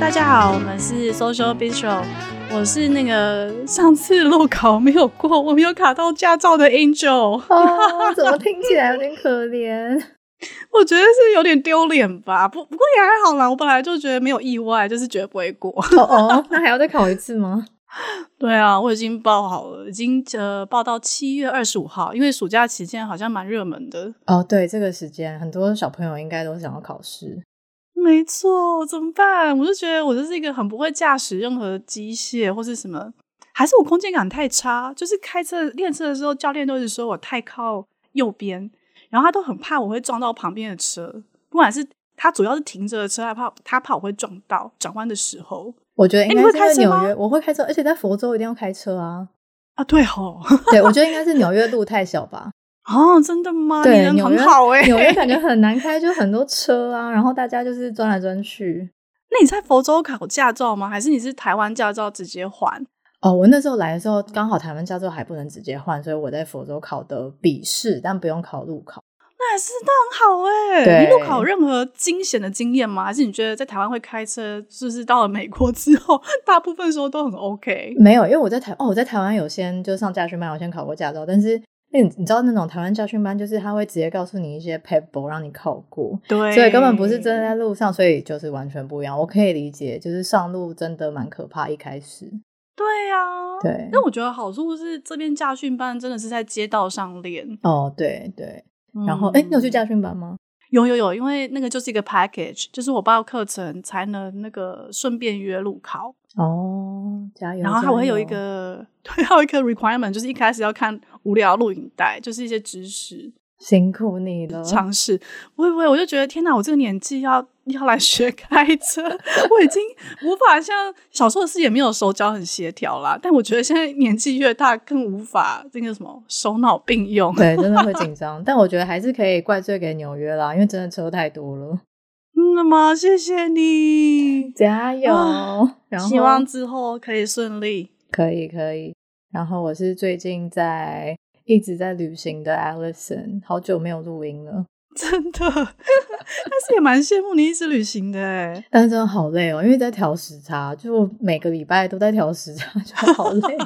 大家好，我们是 Social Bistro，我是那个上次路考没有过，我没有卡到驾照的 Angel。哦，怎么听起来有点可怜？我觉得是有点丢脸吧，不不过也还好啦。我本来就觉得没有意外，就是觉得不会过。哦哦，那还要再考一次吗？对啊，我已经报好了，已经呃报到七月二十五号，因为暑假期间好像蛮热门的。哦，对，这个时间很多小朋友应该都想要考试。没错，怎么办？我就觉得我就是一个很不会驾驶任何机械或是什么，还是我空间感太差？就是开车练车的时候，教练都是说我太靠右边，然后他都很怕我会撞到旁边的车，不管是他主要是停着的车，他怕他怕我会撞到转弯的时候。我觉得应该是在纽约，我会开车，而且在佛州一定要开车啊！啊，对吼，对，我觉得应该是纽约路太小吧。哦，真的吗？对，你很好哎、欸，纽约感觉很难开，就很多车啊，然后大家就是钻来钻去。那你在佛州考驾照吗？还是你是台湾驾照直接换？哦，我那时候来的时候刚好台湾驾照还不能直接换，所以我在佛州考的笔试，但不用考路考。那还是那很好哎、欸！你路考任何惊险的经验吗？还是你觉得在台湾会开车，就是到了美国之后，大部分时候都很 OK？没有，因为我在台哦，我在台湾有先就上驾训班，我先考过驾照。但是那你，你知道那种台湾教训班，就是他会直接告诉你一些 paper 让你考过，对，所以根本不是真的在路上，所以就是完全不一样。我可以理解，就是上路真的蛮可怕，一开始。对呀、啊，对。那我觉得好处是这边驾训班真的是在街道上练。哦，对对。然后，哎、嗯，你有去驾训班吗？有有有，因为那个就是一个 package，就是我报课程才能那个顺便约路考。哦，加油！然后还会有一个，对，还有一个 requirement，就是一开始要看无聊录影带，就是一些知识。辛苦你了，尝试。不会不会，我就觉得天哪，我这个年纪要 要来学开车，我已经无法像小时候是也没有手脚很协调啦。但我觉得现在年纪越大，更无法这个什么手脑并用。对，真的会 紧张。但我觉得还是可以怪罪给纽约啦，因为真的车太多了。那么谢谢你，加油！然后希望之后可以顺利。可以可以。然后我是最近在。一直在旅行的 Alison，好久没有录音了，真的。但是也蛮羡慕你一直旅行的哎，但是真的好累哦，因为在调时差，就每个礼拜都在调时差，就好累。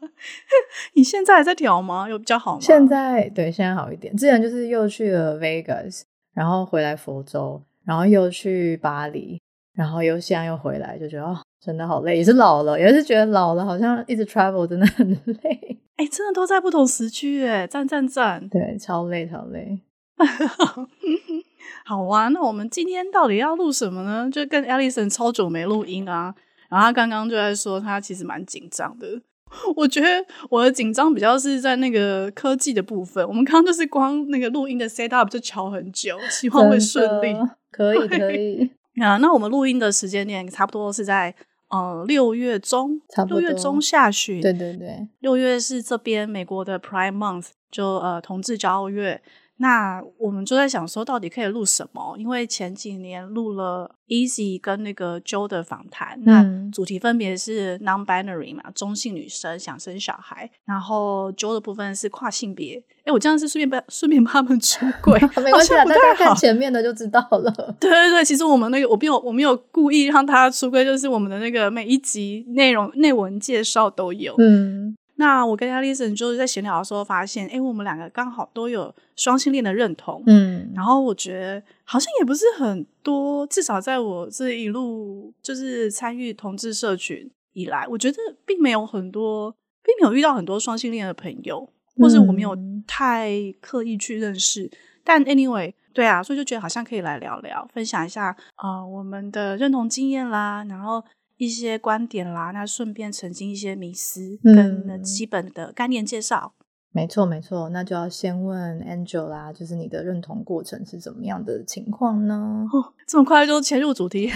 你现在还在调吗？有比较好吗？现在对，现在好一点。之前就是又去了 Vegas，然后回来佛州，然后又去巴黎，然后又现在又回来，就觉得哦，真的好累，也是老了，也是觉得老了，好像一直 travel 真的很累。哎、欸，真的都在不同时区哎，赞赞赞！对，超累，超累。好啊，那我们今天到底要录什么呢？就跟 Alison 超久没录音啊，然后他刚刚就在说他其实蛮紧张的。我觉得我的紧张比较是在那个科技的部分。我们刚刚就是光那个录音的 set up 就乔很久，希望会顺利。可以，可以。啊，那我们录音的时间点差不多是在。呃，六月中，六月中下旬，对对对，六月是这边美国的 Prime Month，就呃同志骄傲月。那我们就在想说，到底可以录什么？因为前几年录了 Easy 跟那个 Joe 的访谈，那主题分别是 Non-binary 嘛，中性女生想生小孩，然后 Joe 的部分是跨性别。哎，我这样是顺便帮顺便帮他们出 轨，没关系，大家看前面的就知道了。对对对，其实我们那个我没有我没有故意让他出柜，就是我们的那个每一集内容内文介绍都有。嗯。那我跟 Alison 就是在闲聊的时候发现，哎，我们两个刚好都有双性恋的认同，嗯，然后我觉得好像也不是很多，至少在我这一路就是参与同志社群以来，我觉得并没有很多，并没有遇到很多双性恋的朋友，或是我没有太刻意去认识。嗯、但 anyway，对啊，所以就觉得好像可以来聊聊，分享一下啊、呃，我们的认同经验啦，然后。一些观点啦，那顺便澄清一些迷思跟基本的概念介绍。嗯、没错，没错，那就要先问 Angel 啦，就是你的认同过程是怎么样的情况呢？哦，这么快就切入主题，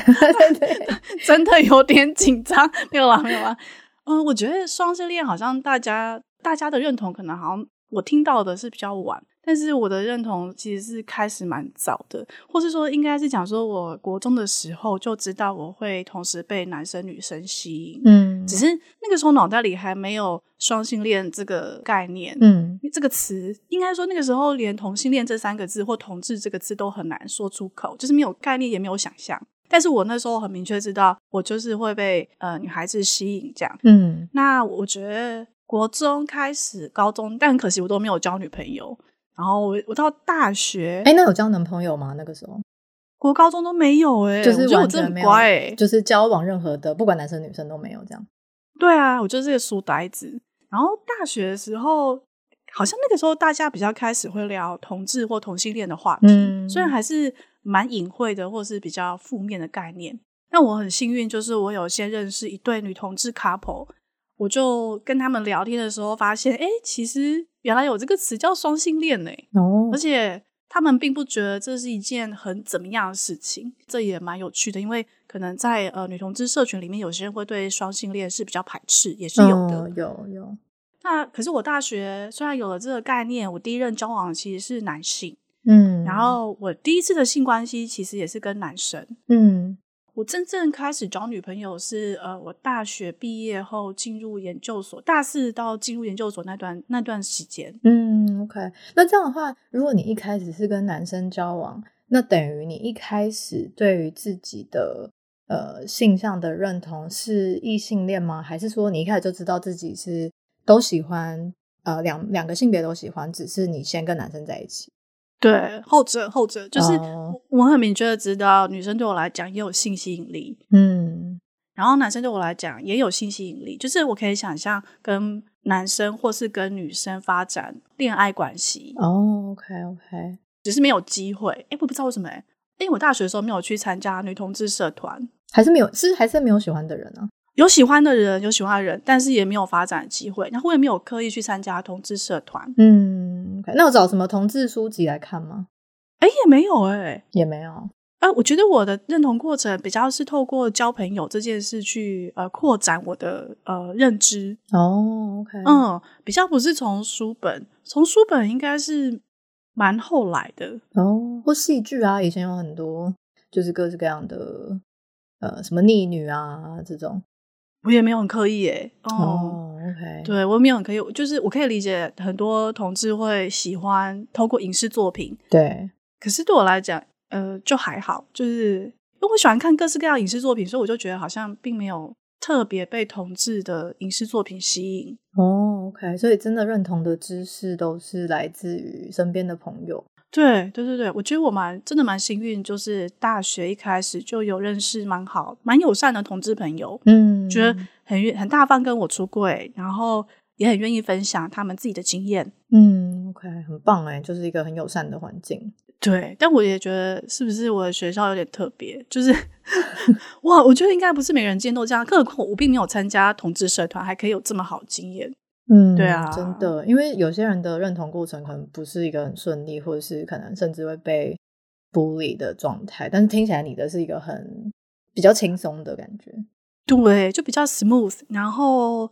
真的有点紧张。没有啦，没有啦。嗯，我觉得双性恋好像大家大家的认同可能好像我听到的是比较晚。但是我的认同其实是开始蛮早的，或是说应该是讲说，我国中的时候就知道我会同时被男生女生吸引，嗯，只是那个时候脑袋里还没有双性恋这个概念，嗯，这个词应该说那个时候连同性恋这三个字或同志这个字都很难说出口，就是没有概念也没有想象。但是我那时候很明确知道，我就是会被呃女孩子吸引这样。嗯，那我觉得国中开始，高中，但很可惜我都没有交女朋友。然后我我到大学，哎，那有交男朋友吗？那个时候，国高中都没有哎、欸，就是我，我真的很乖、欸，就是交往任何的，不管男生女生都没有这样。对啊，我就是个书呆子。然后大学的时候，好像那个时候大家比较开始会聊同志或同性恋的话题，嗯、虽然还是蛮隐晦的，或是比较负面的概念。但我很幸运，就是我有先认识一对女同志 couple，我就跟他们聊天的时候发现，哎，其实原来有这个词叫双性恋呢。哦，而且他们并不觉得这是一件很怎么样的事情，这也蛮有趣的，因为。可能在呃女同志社群里面，有些人会对双性恋是比较排斥，也是有的。哦、有有。那可是我大学虽然有了这个概念，我第一任交往其实是男性，嗯，然后我第一次的性关系其实也是跟男生，嗯，我真正开始找女朋友是呃我大学毕业后进入研究所，大四到进入研究所那段那段时间。嗯，OK。那这样的话，如果你一开始是跟男生交往，那等于你一开始对于自己的呃，性向的认同是异性恋吗？还是说你一开始就知道自己是都喜欢？呃，两两个性别都喜欢，只是你先跟男生在一起？对，后者后者就是我很明确的知道，女生对我来讲也有性吸引力，嗯，然后男生对我来讲也有性吸引力，就是我可以想象跟男生或是跟女生发展恋爱关系。哦，OK OK，只是没有机会。哎，我不知道为什么，哎，因为我大学的时候没有去参加女同志社团。还是没有，是还是没有喜欢的人呢、啊？有喜欢的人，有喜欢的人，但是也没有发展的机会。然后我也没有刻意去参加同志社团。嗯，okay, 那我找什么同志书籍来看吗？哎，也没有、欸，哎，也没有。哎、呃，我觉得我的认同过程比较是透过交朋友这件事去呃扩展我的呃认知。哦，OK，嗯，比较不是从书本，从书本应该是蛮后来的哦。或戏剧啊，以前有很多就是各式各样的。呃，什么逆女啊这种，我也没有很刻意诶。哦，哦，OK，对我也没有很刻意，就是我可以理解很多同志会喜欢透过影视作品，对。可是对我来讲，呃，就还好，就是因为我喜欢看各式各样影视作品，所以我就觉得好像并没有特别被同志的影视作品吸引。哦，OK，所以真的认同的知识都是来自于身边的朋友。对对对对，我觉得我蛮真的蛮幸运，就是大学一开始就有认识蛮好、蛮友善的同志朋友，嗯，觉得很愿很大方跟我出柜，然后也很愿意分享他们自己的经验，嗯，OK，很棒哎，就是一个很友善的环境。对，但我也觉得是不是我的学校有点特别，就是 哇，我觉得应该不是每个人见都这样，更何况我并没有参加同志社团，还可以有这么好的经验。嗯，对啊，真的，因为有些人的认同过程可能不是一个很顺利，或者是可能甚至会被 bully 的状态。但是听起来你的是一个很比较轻松的感觉，对，就比较 smooth。然后，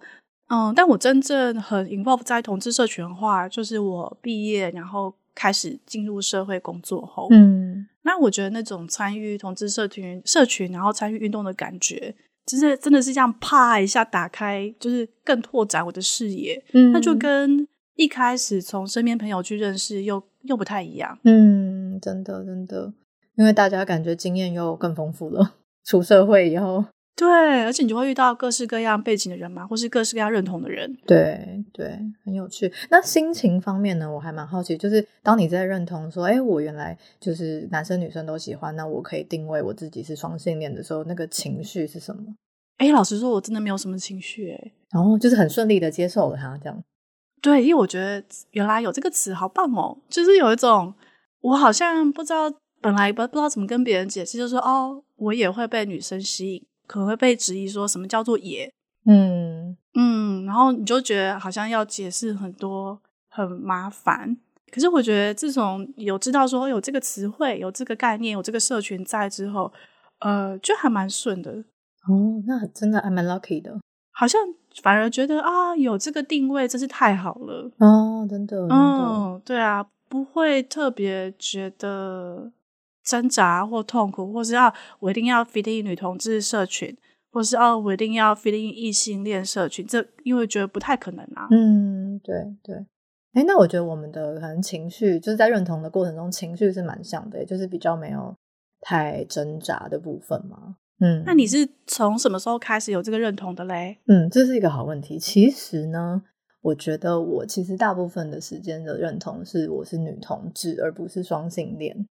嗯，但我真正很 involve 在同志社群的话，就是我毕业然后开始进入社会工作后，嗯，那我觉得那种参与同志社群社群，然后参与运动的感觉。就是真的是这样，啪一下打开，就是更拓展我的视野。嗯，那就跟一开始从身边朋友去认识又又不太一样。嗯，真的真的，因为大家感觉经验又更丰富了，出社会以后。对，而且你就会遇到各式各样背景的人嘛，或是各式各样认同的人。对对，很有趣。那心情方面呢？我还蛮好奇，就是当你在认同说，哎，我原来就是男生女生都喜欢，那我可以定位我自己是双性恋的时候，那个情绪是什么？哎，老实说，我真的没有什么情绪，哎，然后就是很顺利的接受了他这样。对，因为我觉得原来有这个词，好棒哦！就是有一种，我好像不知道，本来不不知道怎么跟别人解释，就是说，哦，我也会被女生吸引。可能会被质疑说什么叫做野，嗯嗯，然后你就觉得好像要解释很多，很麻烦。可是我觉得自从有知道说有这个词汇、有这个概念、有这个社群在之后，呃，就还蛮顺的。哦，那真的还蛮 lucky 的。好像反而觉得啊，有这个定位真是太好了。哦，真的，真的，嗯，对啊，不会特别觉得。挣扎或痛苦，或是要我一定要 fit in 女同志社群，或是哦我一定要 fit in 异性恋社群，这因为觉得不太可能啊。嗯，对对。哎，那我觉得我们的可能情绪就是在认同的过程中，情绪是蛮像的，就是比较没有太挣扎的部分吗？嗯，那你是从什么时候开始有这个认同的嘞？嗯，这是一个好问题。其实呢，我觉得我其实大部分的时间的认同是我是女同志，而不是双性恋。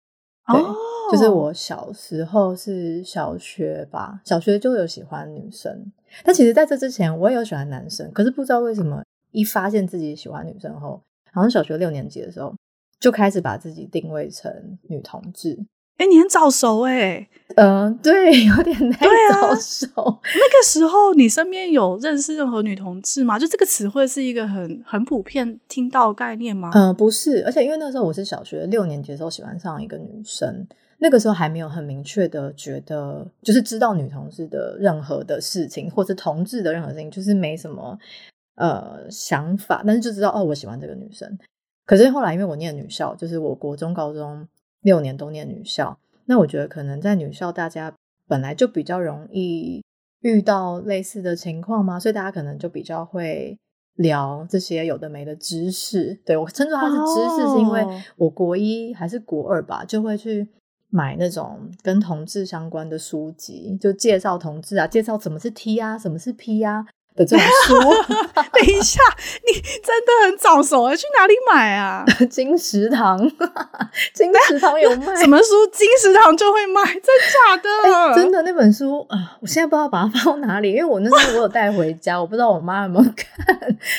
对，哦，就是我小时候是小学吧，小学就有喜欢女生，但其实在这之前我也有喜欢男生，可是不知道为什么一发现自己喜欢女生后，好像小学六年级的时候就开始把自己定位成女同志。哎，你很早熟哎，嗯、呃，对，有点太早熟。啊、那个时候，你身边有认识任何女同志吗？就这个词汇是一个很很普遍听到的概念吗？嗯、呃，不是，而且因为那时候我是小学六年级的时候喜欢上一个女生，那个时候还没有很明确的觉得，就是知道女同志的任何的事情，或是同志的任何事情，就是没什么呃想法，但是就知道哦，我喜欢这个女生。可是后来因为我念女校，就是我国中、高中。六年都念女校，那我觉得可能在女校，大家本来就比较容易遇到类似的情况嘛，所以大家可能就比较会聊这些有的没的知识。对，我称作它是知识，是因为我国一还是国二吧，就会去买那种跟同志相关的书籍，就介绍同志啊，介绍什么是 T 啊，什么是 P 啊。的这种书，等一下，你真的很早熟啊！去哪里买啊？金石堂，金石堂有卖什么书？金石堂就会卖，真假的？欸、真的那本书啊，我现在不知道把它放到哪里，因为我那时候我有带回家，我不知道我妈有没有看。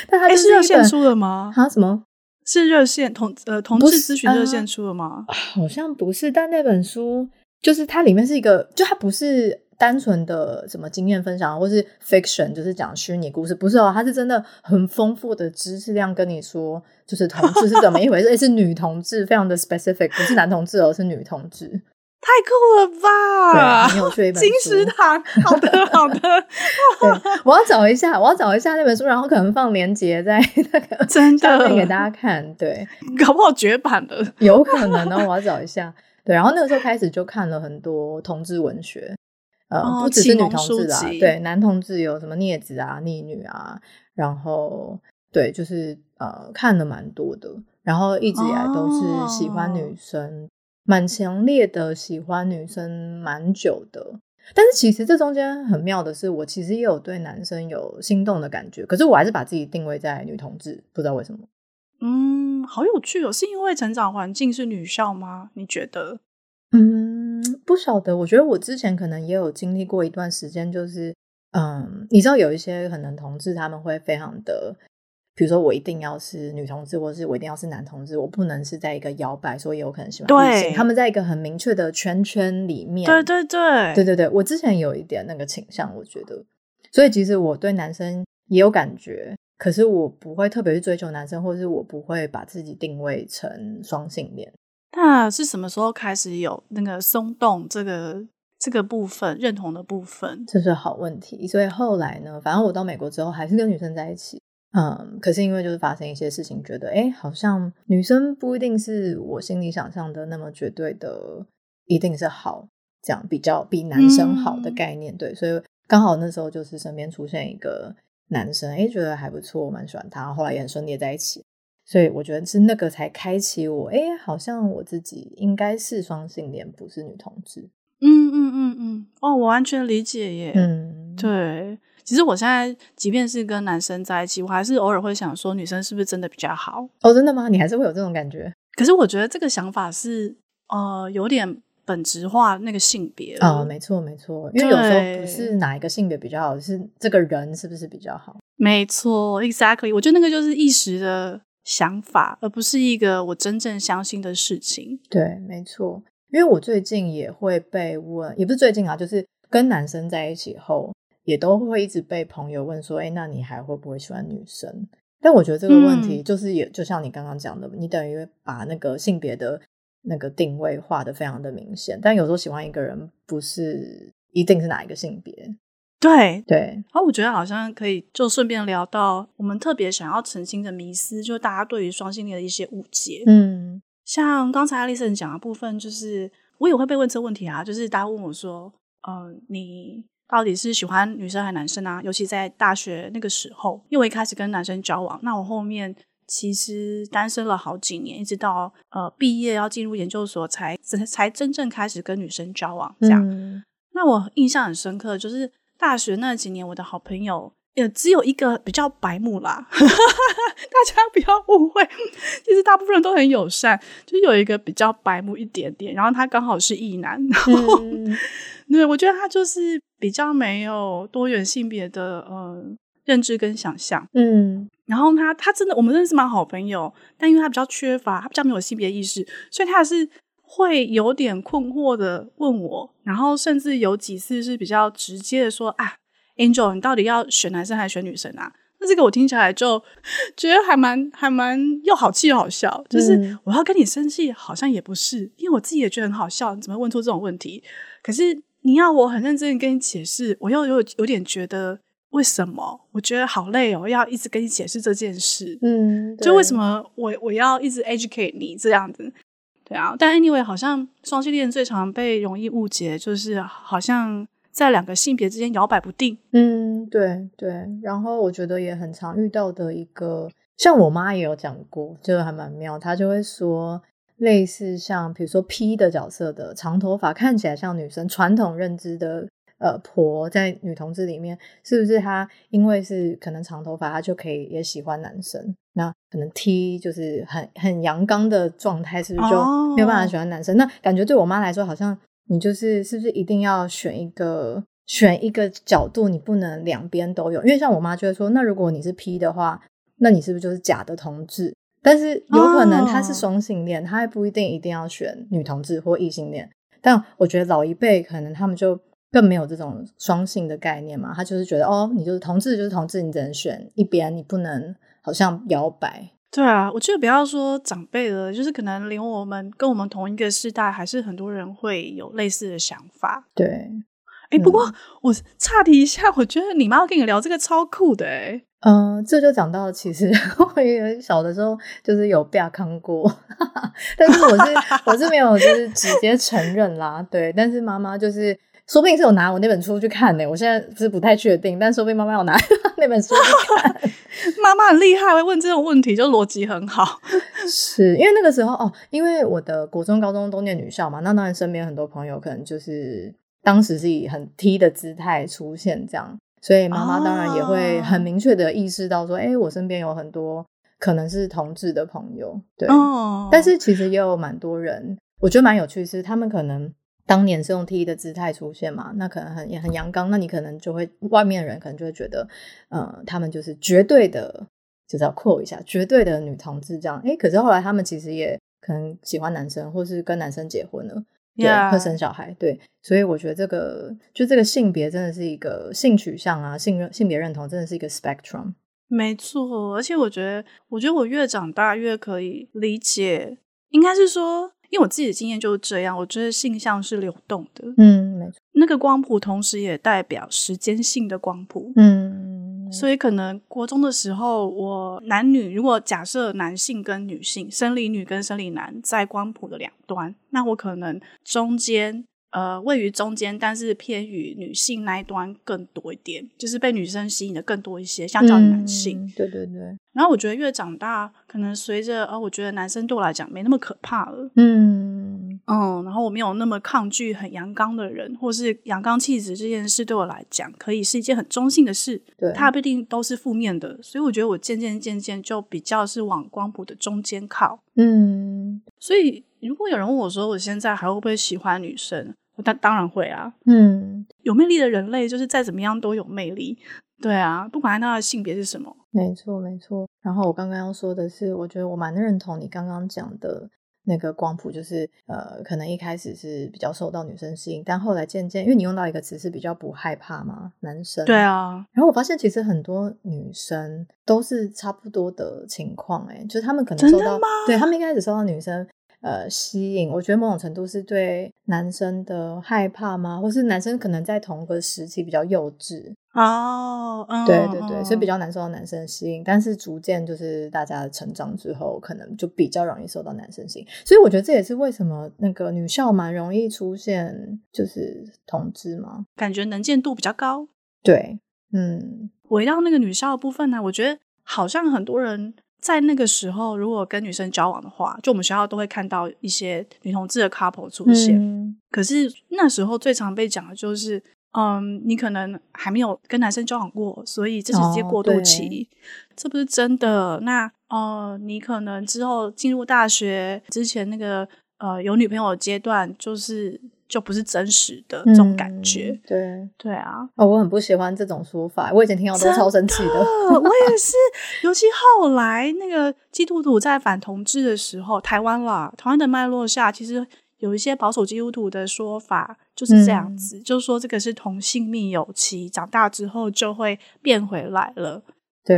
但它就是热线出的吗？啊？什么？是热线同呃同志咨询热线出的吗、呃？好像不是，但那本书就是它里面是一个，就它不是。单纯的什么经验分享，或是 fiction，就是讲虚拟故事，不是哦，它是真的很丰富的知识量，跟你说就是同志是怎么一回事，也是女同志，非常的 specific，不是男同志，而是女同志，太酷了吧！对，很有趣一本。金石堂，好的好的，对，我要找一下，我要找一下那本书，然后可能放链接在那个 真的给大家看，对，搞不好绝版的，有可能呢，我要找一下，对，然后那个时候开始就看了很多同志文学。呃，不只是女同志啊，对，男同志有什么镊子啊、逆女啊，然后对，就是呃，看了蛮多的，然后一直以来都是喜欢女生，蛮、哦、强烈的喜欢女生蛮久的。但是其实这中间很妙的是，我其实也有对男生有心动的感觉，可是我还是把自己定位在女同志，不知道为什么。嗯，好有趣哦，是因为成长环境是女校吗？你觉得？嗯，不晓得。我觉得我之前可能也有经历过一段时间，就是，嗯，你知道有一些可能同志他们会非常的，比如说我一定要是女同志，或者是我一定要是男同志，我不能是在一个摇摆，所以有可能喜欢异性。他们在一个很明确的圈圈里面。对对对，对对对，我之前有一点那个倾向，我觉得，所以其实我对男生也有感觉，可是我不会特别去追求男生，或者是我不会把自己定位成双性恋。那是什么时候开始有那个松动这个这个部分认同的部分？这是好问题。所以后来呢，反正我到美国之后还是跟女生在一起。嗯，可是因为就是发生一些事情，觉得哎，好像女生不一定是我心里想象的那么绝对的，一定是好，这样比较比男生好的概念。嗯、对，所以刚好那时候就是身边出现一个男生，哎，觉得还不错，我蛮喜欢他，后来也很顺利在一起。所以我觉得是那个才开启我，哎，好像我自己应该是双性恋，不是女同志。嗯嗯嗯嗯，哦，我完全理解耶。嗯，对。其实我现在即便是跟男生在一起，我还是偶尔会想说，女生是不是真的比较好？哦，真的吗？你还是会有这种感觉？可是我觉得这个想法是呃有点本质化那个性别。哦，没错没错，因为有时候不是哪一个性别比较好，是这个人是不是比较好？没错，exactly。我觉得那个就是一时的。想法，而不是一个我真正相信的事情。对，没错。因为我最近也会被问，也不是最近啊，就是跟男生在一起后，也都会一直被朋友问说：“哎，那你还会不会喜欢女生？”但我觉得这个问题就是也，嗯、就像你刚刚讲的，你等于把那个性别的那个定位画的非常的明显。但有时候喜欢一个人，不是一定是哪一个性别。对对，然后我觉得好像可以就顺便聊到我们特别想要澄清的迷思，就是大家对于双性恋的一些误解。嗯，像刚才艾莉森讲的部分，就是我也会被问这个问题啊，就是大家问我说，嗯、呃，你到底是喜欢女生还是男生啊？尤其在大学那个时候，因为我一开始跟男生交往，那我后面其实单身了好几年，一直到呃毕业要进入研究所才才真正开始跟女生交往这样。嗯、那我印象很深刻，就是大学那几年，我的好朋友也只有一个比较白目啦，大家不要误会，其实大部分人都很友善，就有一个比较白目一点点，然后他刚好是异男，然后、嗯、对，我觉得他就是比较没有多元性别的呃。认知跟想象，嗯，然后他他真的，我们认识蛮好朋友，但因为他比较缺乏，他比较没有性别意识，所以他是会有点困惑的问我，然后甚至有几次是比较直接的说啊，Angel，你到底要选男生还是选女生啊？那这个我听起来就 觉得还蛮还蛮又好气又好笑，就是我要跟你生气，好像也不是，因为我自己也觉得很好笑，你怎么会问出这种问题？可是你要我很认真的跟你解释，我又有有点觉得。为什么？我觉得好累哦，要一直跟你解释这件事。嗯，就为什么我我要一直 educate 你这样子？对啊，但 anyway，好像双性恋最常被容易误解，就是好像在两个性别之间摇摆不定。嗯，对对。然后我觉得也很常遇到的一个，像我妈也有讲过，就还蛮妙。她就会说，类似像比如说 P 的角色的长头发，看起来像女生传统认知的。呃，婆在女同志里面，是不是她因为是可能长头发，她就可以也喜欢男生？那可能 T 就是很很阳刚的状态，是不是就没有办法喜欢男生？Oh. 那感觉对我妈来说，好像你就是是不是一定要选一个选一个角度，你不能两边都有？因为像我妈就会说，那如果你是 P 的话，那你是不是就是假的同志？但是有可能他是双性恋，他还不一定一定要选女同志或异性恋。但我觉得老一辈可能他们就。更没有这种双性的概念嘛，他就是觉得哦，你就是同志就是同志，你只能选一边，你不能好像摇摆。对啊，我觉得不要说长辈了，就是可能连我们跟我们同一个世代，还是很多人会有类似的想法。对，哎、欸，不过、嗯、我岔题一下，我觉得你妈跟你聊这个超酷的哎。嗯，这就讲到其实 我也小的时候就是有被坑过，但是我是我是没有就是直接承认啦。对，但是妈妈就是。说不定是有拿我那本书去看呢、欸，我现在是不太确定，但说不定妈妈有拿 那本书去看。妈妈很厉害，会问这种问题，就逻辑很好。是因为那个时候哦，因为我的国中、高中都念女校嘛，那当然身边很多朋友可能就是当时是以很 T 的姿态出现这样，所以妈妈当然也会很明确的意识到说，哎、哦，我身边有很多可能是同志的朋友，对。哦、但是其实也有蛮多人，我觉得蛮有趣，是他们可能。当年是用 T 的姿态出现嘛，那可能很也很阳刚，那你可能就会外面的人可能就会觉得，呃，他们就是绝对的，就是要 quote 一下，绝对的女同志这样。诶，可是后来他们其实也可能喜欢男生，或是跟男生结婚了，对，会生小孩，对。所以我觉得这个就这个性别真的是一个性取向啊，性认性别认同真的是一个 spectrum。没错，而且我觉得，我觉得我越长大越可以理解，应该是说。因为我自己的经验就是这样，我觉得性向是流动的，嗯，没错。那个光谱同时也代表时间性的光谱，嗯，所以可能国中的时候，我男女如果假设男性跟女性，生理女跟生理男在光谱的两端，那我可能中间。呃，位于中间，但是偏于女性那一端更多一点，就是被女生吸引的更多一些，相较于男性。嗯。对对对。然后我觉得越长大，可能随着，呃，我觉得男生对我来讲没那么可怕了。嗯嗯。然后我没有那么抗拒很阳刚的人，或是阳刚气质这件事对我来讲，可以是一件很中性的事。对。它不一定都是负面的，所以我觉得我渐渐渐渐就比较是往光谱的中间靠。嗯。所以如果有人问我说，我现在还会不会喜欢女生？当当然会啊，嗯，有魅力的人类就是再怎么样都有魅力，对啊，不管他的性别是什么，没错没错。然后我刚刚要说的是，我觉得我蛮认同你刚刚讲的那个光谱，就是呃，可能一开始是比较受到女生吸引，但后来渐渐，因为你用到一个词是比较不害怕嘛，男生，对啊。然后我发现其实很多女生都是差不多的情况，哎，就是他们可能受到，对他们一开始受到女生。呃，吸引，我觉得某种程度是对男生的害怕吗？或是男生可能在同个时期比较幼稚哦，嗯、对对对，所以比较难受到男生吸引。但是逐渐就是大家成长之后，可能就比较容易受到男生吸引。所以我觉得这也是为什么那个女校蛮容易出现就是同志嘛，感觉能见度比较高。对，嗯，回到那个女校的部分呢，我觉得好像很多人。在那个时候，如果跟女生交往的话，就我们学校都会看到一些女同志的 couple 出现。嗯、可是那时候最常被讲的就是，嗯，你可能还没有跟男生交往过，所以这是直接过渡期，哦、这不是真的。那呃，你可能之后进入大学之前那个呃有女朋友的阶段，就是。就不是真实的这种感觉，嗯、对对啊，哦，我很不喜欢这种说法，我以前听到都超生气的，的我也是，尤其后来那个基督徒在反同志的时候，台湾啦，台湾的脉络下，其实有一些保守基督徒的说法就是这样子，嗯、就是说这个是同性命有期，长大之后就会变回来了。对，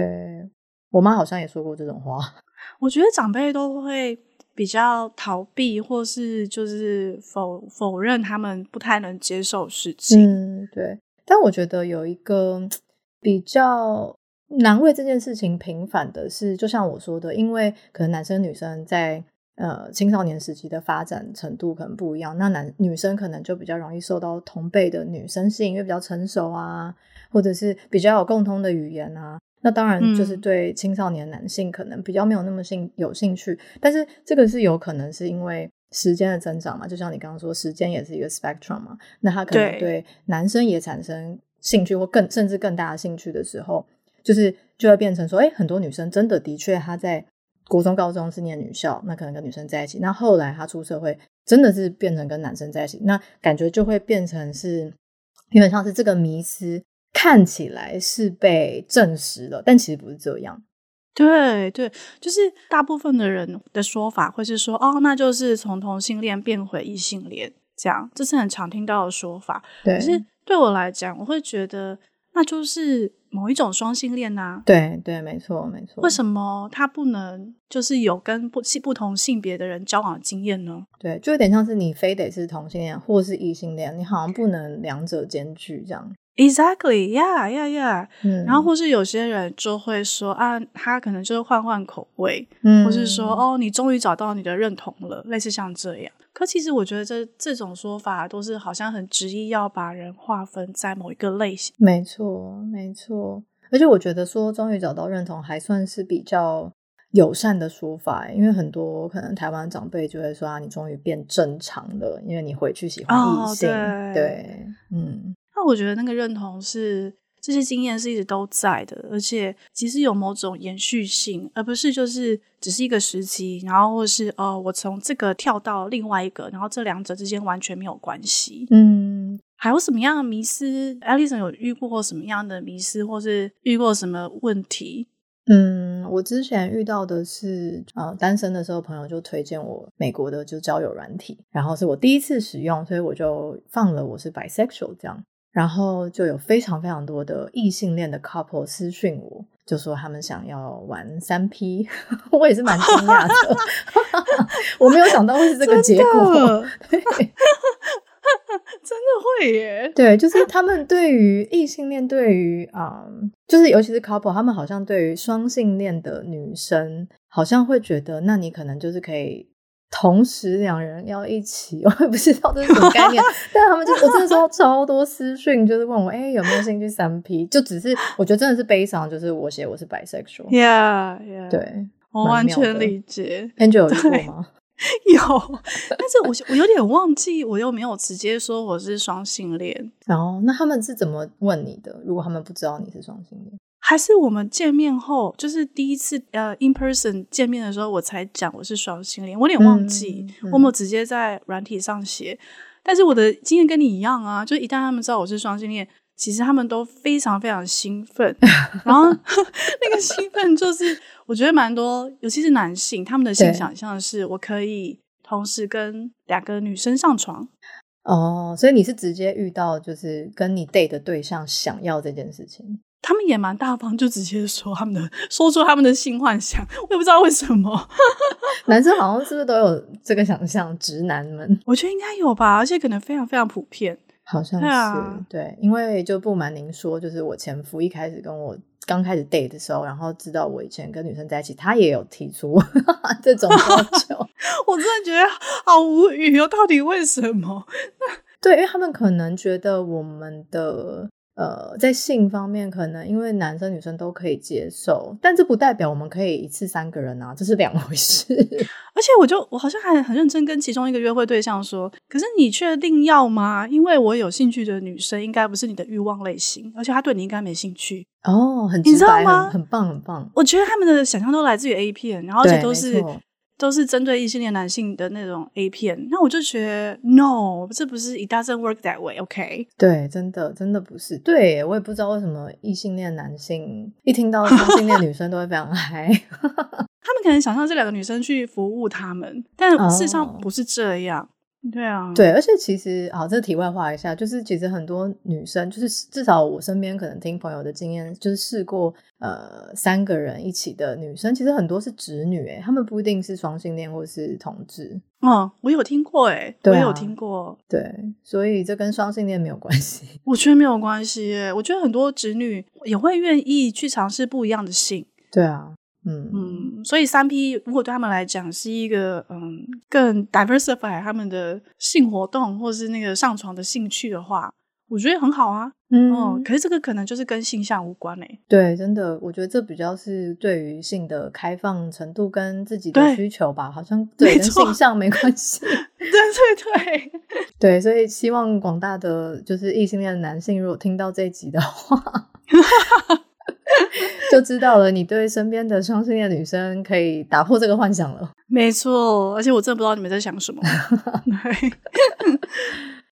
我妈好像也说过这种话，我觉得长辈都会。比较逃避，或是就是否否认他们不太能接受事情。嗯，对。但我觉得有一个比较难为这件事情平反的是，就像我说的，因为可能男生女生在呃青少年时期的发展程度可能不一样，那男女生可能就比较容易受到同辈的女生吸引，因为比较成熟啊，或者是比较有共通的语言啊。那当然，就是对青少年男性可能比较没有那么兴有兴趣，嗯、但是这个是有可能是因为时间的增长嘛，就像你刚刚说，时间也是一个 spectrum 嘛，那他可能对男生也产生兴趣或更甚至更大的兴趣的时候，就是就会变成说，哎，很多女生真的的确她在国中、高中是念女校，那可能跟女生在一起，那后来他出社会，真的是变成跟男生在一起，那感觉就会变成是基本上是这个迷思。看起来是被证实了，但其实不是这样。对对，就是大部分的人的说法会是说，哦，那就是从同性恋变回异性恋，这样，这是很常听到的说法。对，可是对我来讲，我会觉得那就是某一种双性恋呐、啊。对对，没错没错。为什么他不能就是有跟不不同性别的人交往的经验呢？对，就有点像是你非得是同性恋或是异性恋，你好像不能两者兼具这样。Exactly, yeah, yeah, yeah。嗯，然后或是有些人就会说啊，他可能就是换换口味，嗯，或是说哦，你终于找到你的认同了，类似像这样。可其实我觉得这这种说法都是好像很执意要把人划分在某一个类型。没错，没错。而且我觉得说终于找到认同还算是比较友善的说法，因为很多可能台湾长辈就会说啊，你终于变正常了，因为你回去喜欢异性，哦、对，对，嗯。那我觉得那个认同是这些经验是一直都在的，而且其实有某种延续性，而不是就是只是一个时期，然后或是哦，我从这个跳到另外一个，然后这两者之间完全没有关系。嗯，还有什么样的迷失？Alison 有遇过什么样的迷失，或是遇过什么问题？嗯，我之前遇到的是，呃，单身的时候朋友就推荐我美国的就交友软体，然后是我第一次使用，所以我就放了我是 bisexual 这样。然后就有非常非常多的异性恋的 couple 私讯我，就说他们想要玩三 P，我也是蛮惊讶的，我没有想到会是这个结果，真的，真的会耶，对，就是他们对于异性恋，对于嗯，就是尤其是 couple，他们好像对于双性恋的女生，好像会觉得，那你可能就是可以。同时两人要一起，我也不知道这是什么概念。但他们就我真的收到超多私讯，就是问我，哎、欸，有没有兴趣三 P？就只是我觉得真的是悲伤，就是我写我是 bisexual。Yeah, yeah. 对，我完全理解。Angel 有过吗？有，但是我我有点忘记，我又没有直接说我是双性恋。然后，那他们是怎么问你的？如果他们不知道你是双性恋？还是我们见面后，就是第一次呃，in person 见面的时候，我才讲我是双性恋。我有点忘记，嗯嗯、我没有直接在软体上写。但是我的经验跟你一样啊，就一旦他们知道我是双性恋，其实他们都非常非常兴奋。然后那个兴奋就是，我觉得蛮多，尤其是男性，他们的性想象是我可以同时跟两个女生上床。哦，所以你是直接遇到，就是跟你 date 的对象想要这件事情。他们也蛮大方，就直接说他们的，说出他们的性幻想。我也不知道为什么，男生好像是不是都有这个想象？直男们，我觉得应该有吧，而且可能非常非常普遍。好像是对，啊、对，因为就不瞒您说，就是我前夫一开始跟我刚开始 date 的时候，然后知道我以前跟女生在一起，他也有提出 这种要求。我真的觉得好无语哦，到底为什么？对，因为他们可能觉得我们的。呃，在性方面，可能因为男生女生都可以接受，但这不代表我们可以一次三个人啊，这是两回事。而且，我就我好像还很认真跟其中一个约会对象说，可是你确定要吗？因为我有兴趣的女生应该不是你的欲望类型，而且她对你应该没兴趣哦，很你知道吗？很，很棒，很棒。我觉得他们的想象都来自于 A 片，然后而且都是。都是针对异性恋男性的那种 A 片，那我就觉得 No，这不是 It doesn't work that way，OK？、Okay? 对，真的真的不是。对，我也不知道为什么异性恋男性一听到异性恋女生都会非常嗨。他们可能想象这两个女生去服务他们，但事实上不是这样。Oh. 对啊，对，而且其实，好，这题外话一下，就是其实很多女生，就是至少我身边可能听朋友的经验，就是试过呃三个人一起的女生，其实很多是直女，诶，她们不一定是双性恋或是同志。嗯，我有听过，诶，我有听过，对，所以这跟双性恋没有关系，我觉得没有关系，诶，我觉得很多直女也会愿意去尝试不一样的性，对啊。嗯嗯，所以三 P 如果对他们来讲是一个嗯更 diversify 他们的性活动或是那个上床的兴趣的话，我觉得很好啊。嗯，哦、可是这个可能就是跟性向无关诶、欸。对，真的，我觉得这比较是对于性的开放程度跟自己的需求吧，好像 对跟性向没关系。对对对，对，所以希望广大的就是异性恋的男性，如果听到这一集的话。就知道了，你对身边的双性恋女生可以打破这个幻想了。没错，而且我真的不知道你们在想什么。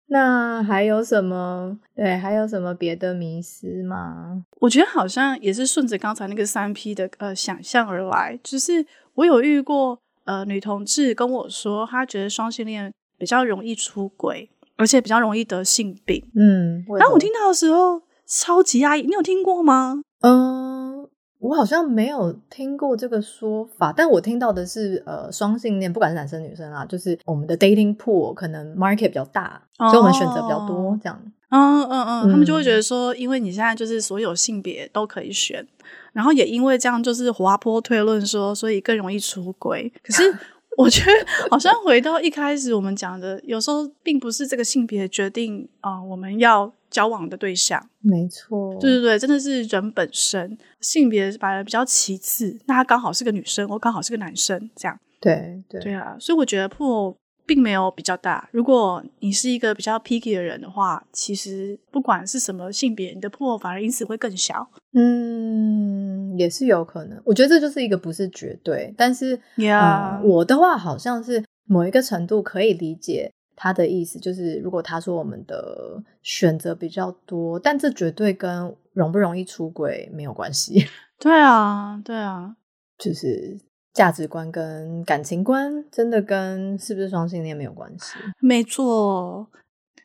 那还有什么？对，还有什么别的迷思吗？我觉得好像也是顺着刚才那个三 P 的呃想象而来。就是我有遇过呃女同志跟我说，她觉得双性恋比较容易出轨，而且比较容易得性病。嗯，当我听到的时候超级压抑。你有听过吗？嗯，我好像没有听过这个说法，但我听到的是，呃，双性恋不管是男生女生啊，就是我们的 dating pool 可能 market 比较大，哦、所以我们选择比较多，这样。嗯嗯嗯，他们就会觉得说，因为你现在就是所有性别都可以选，然后也因为这样就是滑坡推论说，所以更容易出轨。可是 我觉得好像回到一开始我们讲的，有时候并不是这个性别决定啊、呃，我们要。交往的对象，没错，对对对，真的是人本身，性别反而比较其次。那他刚好是个女生，我刚好是个男生，这样，对对对啊。所以我觉得破并没有比较大。如果你是一个比较 picky 的人的话，其实不管是什么性别，你的破反而因此会更小。嗯，也是有可能。我觉得这就是一个不是绝对，但是 Yeah.、嗯、我的话好像是某一个程度可以理解。他的意思就是，如果他说我们的选择比较多，但这绝对跟容不容易出轨没有关系。对啊，对啊，就是价值观跟感情观真的跟是不是双性恋没有关系。没错，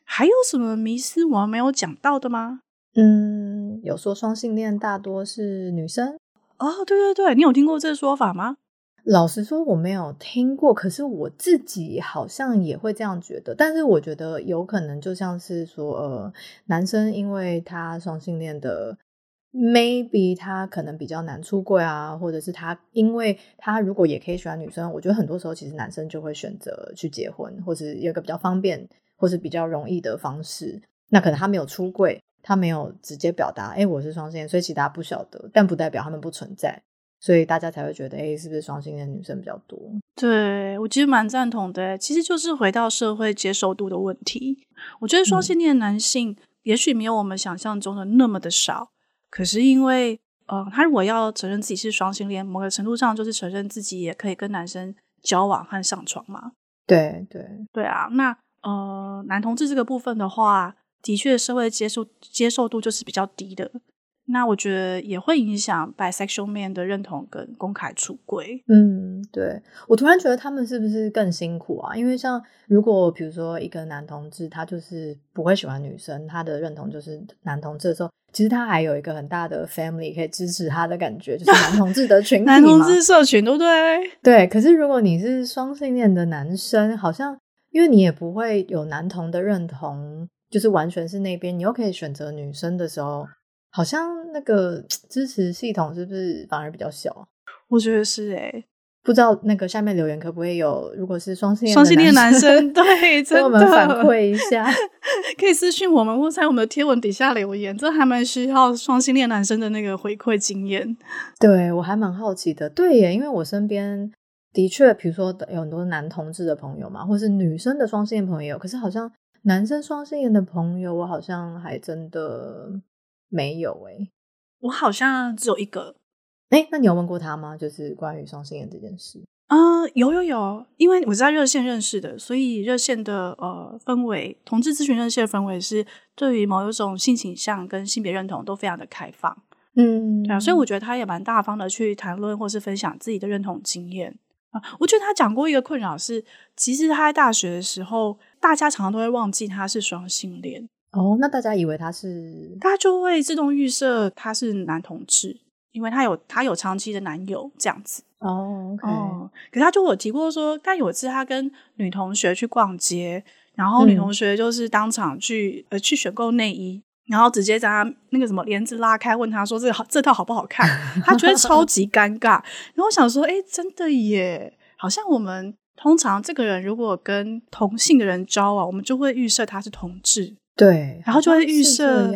还有什么迷思我们没有讲到的吗？嗯，有说双性恋大多是女生。哦，对对对，你有听过这个说法吗？老实说，我没有听过，可是我自己好像也会这样觉得。但是我觉得有可能就像是说，呃，男生因为他双性恋的，maybe 他可能比较难出柜啊，或者是他因为他如果也可以喜欢女生，我觉得很多时候其实男生就会选择去结婚，或是有一个比较方便或是比较容易的方式。那可能他没有出柜，他没有直接表达，哎，我是双性恋，所以其他不晓得，但不代表他们不存在。所以大家才会觉得，哎，是不是双性恋女生比较多？对，我其实蛮赞同的，其实就是回到社会接受度的问题。我觉得双性恋男性也许没有我们想象中的那么的少，可是因为，呃，他如果要承认自己是双性恋，某个程度上就是承认自己也可以跟男生交往和上床嘛。对对对啊，那呃，男同志这个部分的话，的确社会接受接受度就是比较低的。那我觉得也会影响 bisexual man 的认同跟公开出柜。嗯，对，我突然觉得他们是不是更辛苦啊？因为像如果比如说一个男同志，他就是不会喜欢女生，他的认同就是男同志的时候，其实他还有一个很大的 family 可以支持他的感觉，就是男同志的群体嘛，男同志社群，对不对？对。可是如果你是双性恋的男生，好像因为你也不会有男同的认同，就是完全是那边，你又可以选择女生的时候。好像那个支持系统是不是反而比较小？我觉得是诶、欸、不知道那个下面留言可不可以有，如果是双性恋双性恋男生，对，跟我们反馈一下，可以私信我们或在我们的贴文底下留言，这还蛮需要双性恋男生的那个回馈经验。对，我还蛮好奇的，对耶，因为我身边的确，比如说有很多男同志的朋友嘛，或是女生的双性恋朋友，可是好像男生双性恋的朋友，我好像还真的没有诶。我好像只有一个。哎，那你有问过他吗？就是关于双性恋这件事啊、呃，有有有，因为我是在热线认识的，所以热线的呃氛围，同志咨询热线的氛围是对于某一种性倾向跟性别认同都非常的开放，嗯，对啊，所以我觉得他也蛮大方的去谈论或是分享自己的认同经验啊。我觉得他讲过一个困扰是，其实他在大学的时候，大家常常都会忘记他是双性恋哦，那大家以为他是，他就会自动预设他是男同志。因为他有他有长期的男友这样子哦，oh. 哦，可是他就有提过说，但有一次他跟女同学去逛街，然后女同学就是当场去、嗯、呃去选购内衣，然后直接将他那个什么帘子拉开，问他说这个好这套好不好看？他觉得超级尴尬。然后我想说，哎，真的耶，好像我们通常这个人如果跟同性的人交往，我们就会预设他是同志。对，然后就会预设，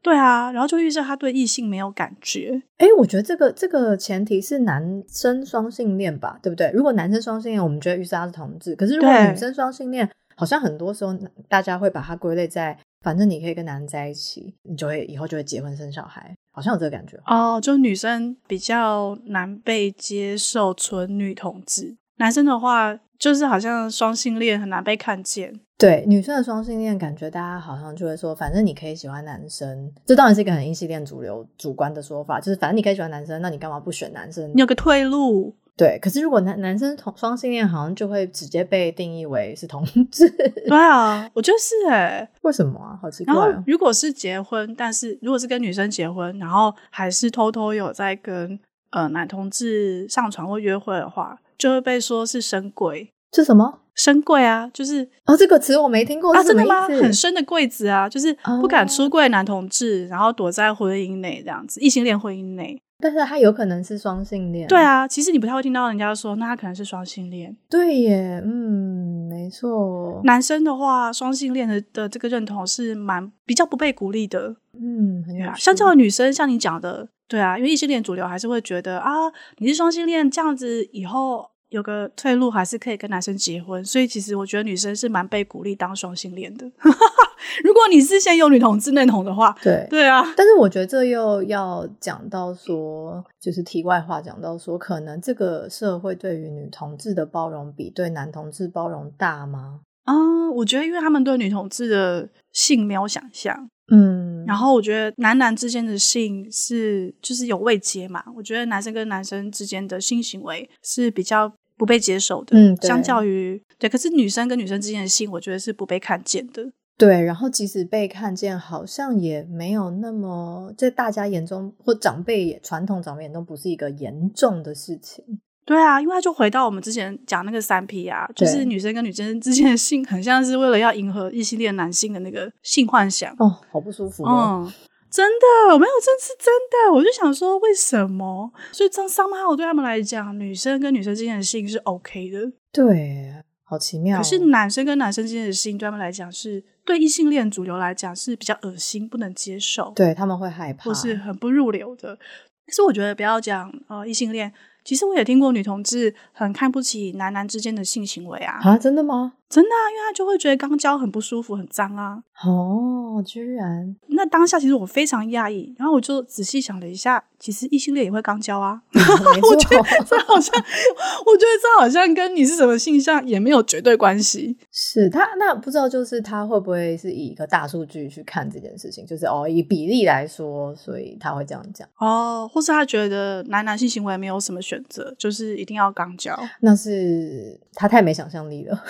对啊，然后就预设他对异性没有感觉。哎，我觉得这个这个前提是男生双性恋吧，对不对？如果男生双性恋，我们觉得预设他是同志。可是如果女生双性恋，好像很多时候大家会把它归类在，反正你可以跟男人在一起，你就会以后就会结婚生小孩，好像有这个感觉。哦，就女生比较难被接受纯女同志，男生的话就是好像双性恋很难被看见。对女生的双性恋，感觉大家好像就会说，反正你可以喜欢男生，这当然是一个很异性恋主流主观的说法，就是反正你可以喜欢男生，那你干嘛不选男生？你有个退路。对，可是如果男男生同双性恋，好像就会直接被定义为是同志。对啊，我觉得是诶。为什么啊？好奇怪。然后如果是结婚，但是如果是跟女生结婚，然后还是偷偷有在跟呃男同志上床或约会的话，就会被说是深柜。是什么？深柜啊，就是哦，这个词我没听过啊，真的吗？很深的柜子啊，就是不敢出柜男同志，哦、然后躲在婚姻内这样子，异性恋婚姻内。但是他有可能是双性恋。对啊，其实你不太会听到人家说，那他可能是双性恋。对耶，嗯，没错。男生的话，双性恋的的这个认同是蛮比较不被鼓励的。嗯，很啊。相较的女生，像你讲的，对啊，因为异性恋主流还是会觉得啊，你是双性恋，这样子以后。有个退路，还是可以跟男生结婚，所以其实我觉得女生是蛮被鼓励当双性恋的。如果你是先有女同志认同的话，对对啊。但是我觉得这又要讲到说，就是题外话讲到说，可能这个社会对于女同志的包容比对男同志包容大吗？啊、嗯，我觉得因为他们对女同志的性没有想象。嗯，然后我觉得男男之间的性是就是有未接嘛，我觉得男生跟男生之间的性行为是比较不被接受的，嗯，相较于对，可是女生跟女生之间的性，我觉得是不被看见的，对，然后即使被看见，好像也没有那么在大家眼中或长辈也传统长辈眼中不是一个严重的事情。对啊，因为他就回到我们之前讲那个三 P 啊，就是女生跟女生之间的性，很像是为了要迎合异性恋男性的那个性幻想哦，好不舒服哦。嗯，真的，没有，这是真的。我就想说，为什么？所以这样 somehow 对他们来讲，女生跟女生之间的性是 OK 的。对，好奇妙。可是男生跟男生之间的性，对他们来讲是对异性恋主流来讲是比较恶心，不能接受。对，他们会害怕，或是很不入流的。可是我觉得不要讲呃异性恋。其实我也听过女同志很看不起男男之间的性行为啊！啊，真的吗？真的啊，因为他就会觉得肛交很不舒服、很脏啊。哦，居然！那当下其实我非常讶异，然后我就仔细想了一下，其实异性恋也会肛交啊。嗯、我觉得这好像，我觉得这好像跟你是什么性向也没有绝对关系。是他那不知道，就是他会不会是以一个大数据去看这件事情？就是哦，以比例来说，所以他会这样讲哦，或是他觉得男男性行为没有什么选择，就是一定要肛交。那是他太没想象力了。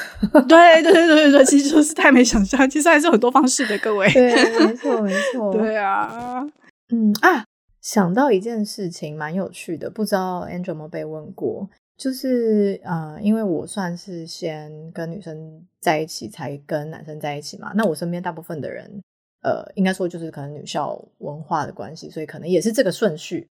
对对对对对，其实就是太没想象，其实还是有很多方式的，各位。对，没错没错。对啊，嗯啊，想到一件事情蛮有趣的，不知道 Angel 有没有被问过？就是呃，因为我算是先跟女生在一起，才跟男生在一起嘛。那我身边大部分的人，呃，应该说就是可能女校文化的关系，所以可能也是这个顺序。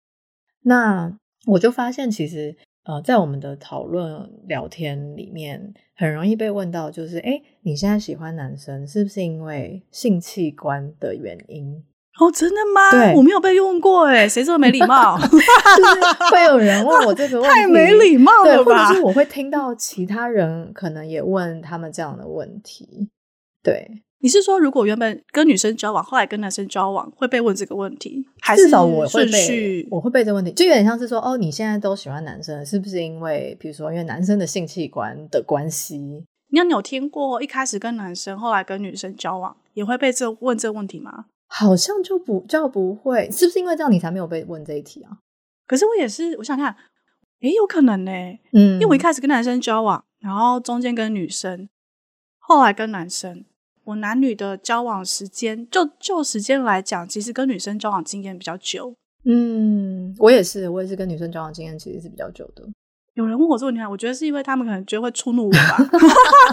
那我就发现，其实呃，在我们的讨论聊天里面，很容易被问到，就是，哎，你现在喜欢男生，是不是因为性器官的原因？哦，真的吗？对，我没有被问过，哎，谁这么没礼貌？就是会有人问我这个问题，太没礼貌了吧？或者是我会听到其他人可能也问他们这样的问题，对。你是说，如果原本跟女生交往，后来跟男生交往，会被问这个问题？还是至少我会被我会被这个问题，就有点像是说，哦，你现在都喜欢男生，是不是因为，比如说，因为男生的性器官的关系？你有你有听过一开始跟男生，后来跟女生交往，也会被这问这个问题吗？好像就不叫不会，是不是因为这样你才没有被问这一题啊？可是我也是，我想看，诶，有可能呢，嗯，因为我一开始跟男生交往，然后中间跟女生，后来跟男生。我男女的交往时间，就就时间来讲，其实跟女生交往经验比较久。嗯，我也是，我也是跟女生交往经验其实是比较久的。有人问我这个问题，我觉得是因为他们可能觉得会触怒我吧，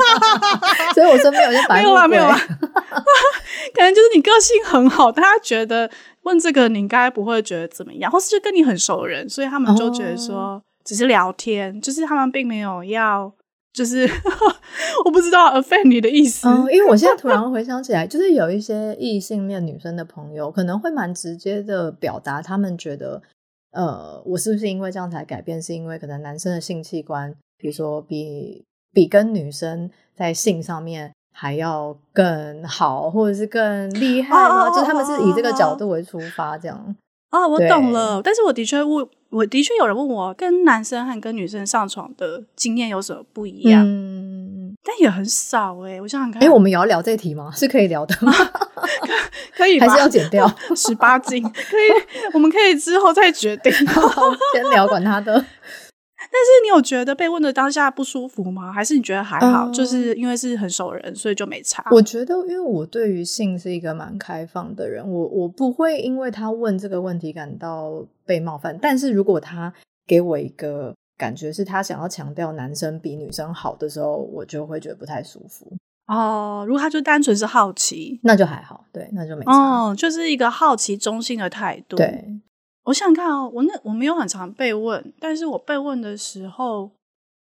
所以我身边有些白。没有啊，没有啊 可能就是你个性很好，大家觉得问这个你应该不会觉得怎么样，或是就跟你很熟的人，所以他们就觉得说只是聊天，哦、就是他们并没有要。就是 我不知道 offend 你的意思，嗯，因为我现在突然 回想起来，就是有一些异性恋女生的朋友，可能会蛮直接的表达，他们觉得，呃，我是不是因为这样才改变？是因为可能男生的性器官，比如说比比跟女生在性上面还要更好，或者是更厉害吗？哦、就是他们是以这个角度为出发，这样。啊、哦，我懂了。但是我的确问，我的确有人问我，跟男生和跟女生上床的经验有什么不一样？嗯，但也很少哎、欸、我想想看，哎、欸，我们也要聊这题吗？是可以聊的吗？可以，还是要剪掉 十八禁？可以，我们可以之后再决定。先聊，管他的。但是你有觉得被问的当下不舒服吗？还是你觉得还好？嗯、就是因为是很熟人，所以就没差。我觉得，因为我对于性是一个蛮开放的人，我我不会因为他问这个问题感到被冒犯。但是如果他给我一个感觉是他想要强调男生比女生好的时候，我就会觉得不太舒服。哦，如果他就单纯是好奇，那就还好，对，那就没差。哦，就是一个好奇中性的态度，对。我想看哦，我那我没有很常被问，但是我被问的时候，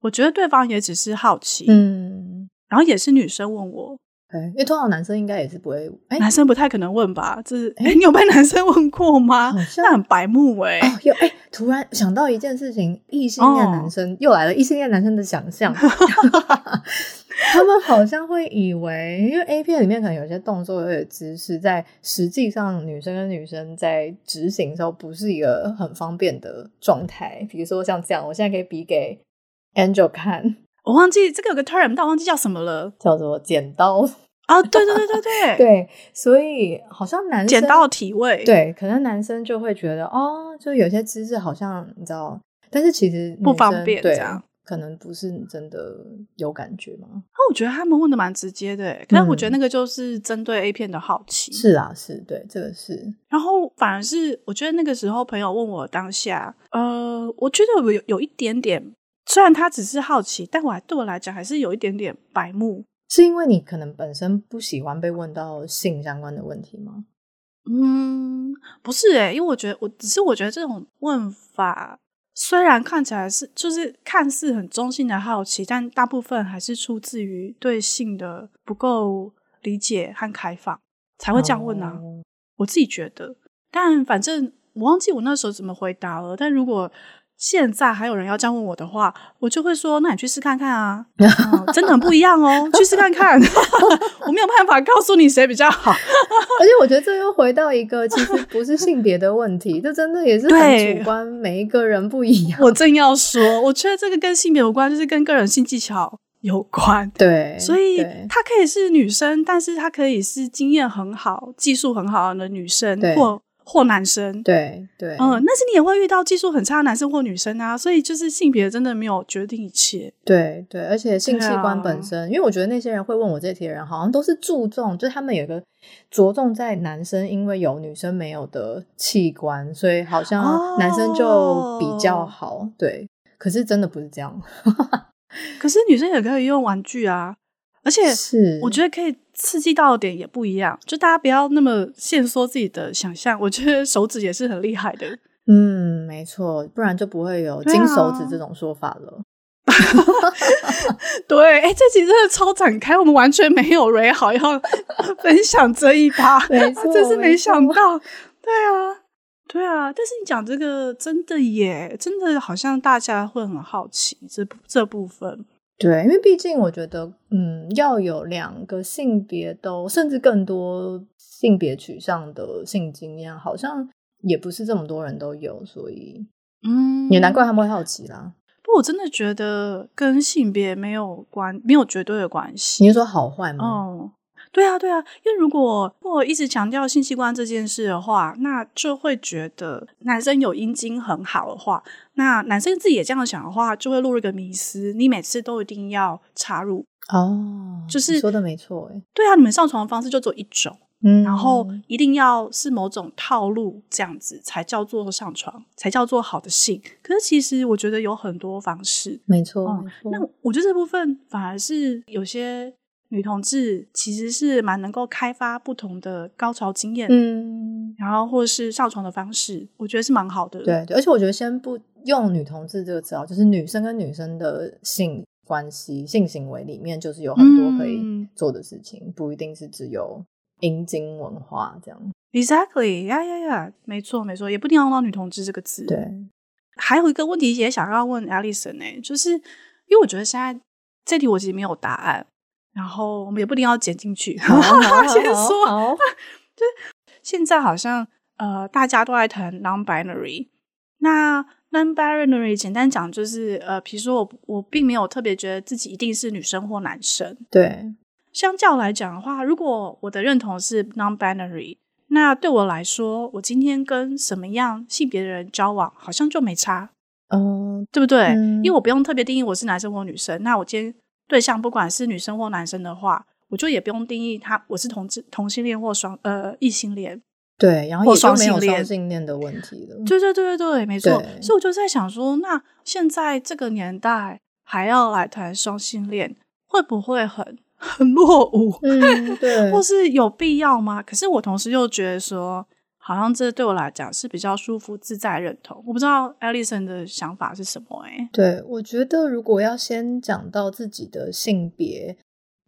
我觉得对方也只是好奇，嗯，然后也是女生问我，哎，因为通常男生应该也是不会，哎，男生不太可能问吧？这是，哎，你有被男生问过吗？那很白目哎，哦，有哎，突然想到一件事情，异性恋男生，哦，又来了，异性恋男生的想象。他们好像会以为，因为 A 片里面可能有些动作、有些姿势，在实际上女生跟女生在执行的时候，不是一个很方便的状态。比如说像这样，我现在可以比给 Angel 看，我忘记这个有个 term，但我忘记叫什么了，叫做剪刀啊！对对对对对 对，所以好像男生剪刀体位，对，可能男生就会觉得哦，就有些姿势好像你知道，但是其实不方便这样。可能不是真的有感觉吗？那我觉得他们问的蛮直接的，可是我觉得那个就是针对 A 片的好奇。嗯、是啊，是对，这个是。然后反而是我觉得那个时候朋友问我当下，呃，我觉得有有一点点，虽然他只是好奇，但我还对我来讲还是有一点点白目。是因为你可能本身不喜欢被问到性相关的问题吗？嗯，不是诶，因为我觉得我只是我觉得这种问法。虽然看起来是就是看似很中性的好奇，但大部分还是出自于对性的不够理解和开放，才会这样问啊。Oh. 我自己觉得，但反正我忘记我那时候怎么回答了。但如果现在还有人要这样问我的话，我就会说：那你去试看看啊，嗯、真的很不一样哦，去试看看。我没有办法告诉你谁比较好，而且我觉得这又回到一个其实不是性别的问题，这真的也是很主观，每一个人不一样。我正要说，我觉得这个跟性别有关，就是跟个人性技巧有关。对，所以她可以是女生，但是她可以是经验很好、技术很好的女生，或。或男生，对对，嗯，但是你也会遇到技术很差的男生或女生啊，所以就是性别真的没有决定一切。对对，而且性器官本身，啊、因为我觉得那些人会问我这题的人，好像都是注重，就是他们有一个着重在男生，因为有女生没有的器官，所以好像男生就比较好。哦、对，可是真的不是这样。可是女生也可以用玩具啊。而且是，我觉得可以刺激到的点也不一样，就大家不要那么限缩自己的想象。我觉得手指也是很厉害的，嗯，没错，不然就不会有金手指这种说法了。对，哎、欸，这集真的超展开，我们完全没有 ready 好要 分享这一趴，真是没想到。对啊，对啊，但是你讲这个真的耶，真的好像大家会很好奇这这部分。对，因为毕竟我觉得，嗯，要有两个性别都，甚至更多性别取向的性经验，好像也不是这么多人都有，所以，嗯，也难怪他们会好奇啦。不过我真的觉得跟性别没有关，没有绝对的关系。你是说好坏吗？哦。对啊，对啊，因为如果我一直强调性器官这件事的话，那就会觉得男生有阴茎很好的话，那男生自己也这样想的话，就会落入一个迷思，你每次都一定要插入哦，就是说的没错，哎，对啊，你们上床的方式就只有一种，嗯，然后一定要是某种套路这样子才叫做上床，才叫做好的性。可是其实我觉得有很多方式，没错，嗯，没错。那我觉得这部分反而是有些。女同志其实是蛮能够开发不同的高潮经验，嗯，然后或是上床的方式，我觉得是蛮好的。对，对，而且我觉得先不用女同志这个词啊，就是女生跟女生的性关系、性行为里面，就是有很多可以做的事情，嗯、不一定是只有阴茎文化这样。Exactly，呀呀呀，没错没错，也不一定要用到女同志这个词。对，还有一个问题也想要问 Alison 呢，就是因为我觉得现在这题我其实没有答案。然后我们也不一定要剪进去，先说，就现在好像呃大家都在谈 non-binary，那 non-binary 简单讲就是呃，比如说我我并没有特别觉得自己一定是女生或男生，对。相较来讲的话，如果我的认同是 non-binary，那对我来说，我今天跟什么样性别的人交往，好像就没差，嗯，对不对？嗯，因为我不用特别定义我是男生或女生，那我今天。对象不管是女生或男生的话，我就也不用定义他我是同志同性恋或双呃异性恋，对，然后也就没有双性恋的问题了。对对对对对，没错。所以我就在想说，那现在这个年代还要来谈双性恋，会不会很很落伍？嗯，对，或是有必要吗？可是我同时又觉得说。好像这对我来讲是比较舒服自在认同，我不知道 Alison 的想法是什么哎、欸。对，我觉得如果要先讲到自己的性别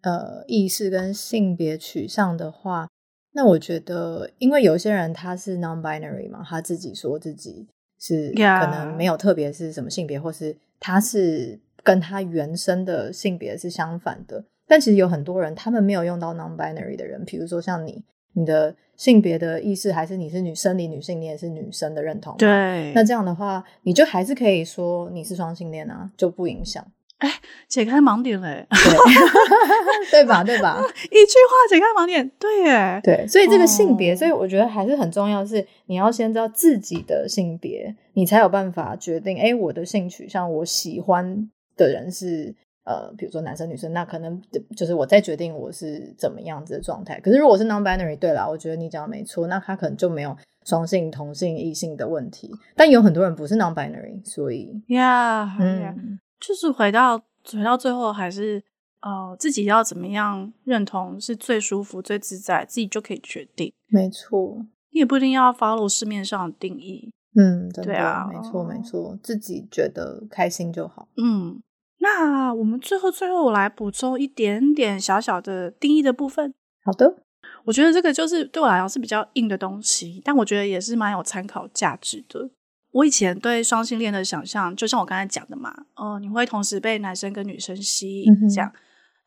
呃意识跟性别取向的话，那我觉得，因为有些人他是 non-binary 嘛，他自己说自己是可能没有特别是什么性别或是他是跟他原生的性别是相反的。但其实有很多人，他们没有用到 non-binary 的人，比如说像你。你的性别的意识还是你是女生理女性，你也是女生的认同。对，那这样的话，你就还是可以说你是双性恋啊，就不影响。哎，解开盲点嘞，对，对吧？对吧？一句话解开盲点，对耶，对。所以这个性别，哦、所以我觉得还是很重要，是你要先知道自己的性别，你才有办法决定。哎，我的性取向，我喜欢的人是。呃，比如说男生女生，那可能就是我在决定我是怎么样子的状态。可是如果是 non-binary，对啦，我觉得你讲的没错，那他可能就没有双性、同性、异性的问题。但有很多人不是 non-binary，所以呀，yeah, 嗯，yeah. 就是回到回到最后，还是呃自己要怎么样认同是最舒服、最自在，自己就可以决定。没错，你也不一定要 follow 市面上的定义。嗯，对啊，没错没错，自己觉得开心就好。嗯。那我们最后最后我来补充一点点小小的定义的部分。好的，我觉得这个就是对我来讲是比较硬的东西，但我觉得也是蛮有参考价值的。我以前对双性恋的想象，就像我刚才讲的嘛，哦、呃，你会同时被男生跟女生吸引这样。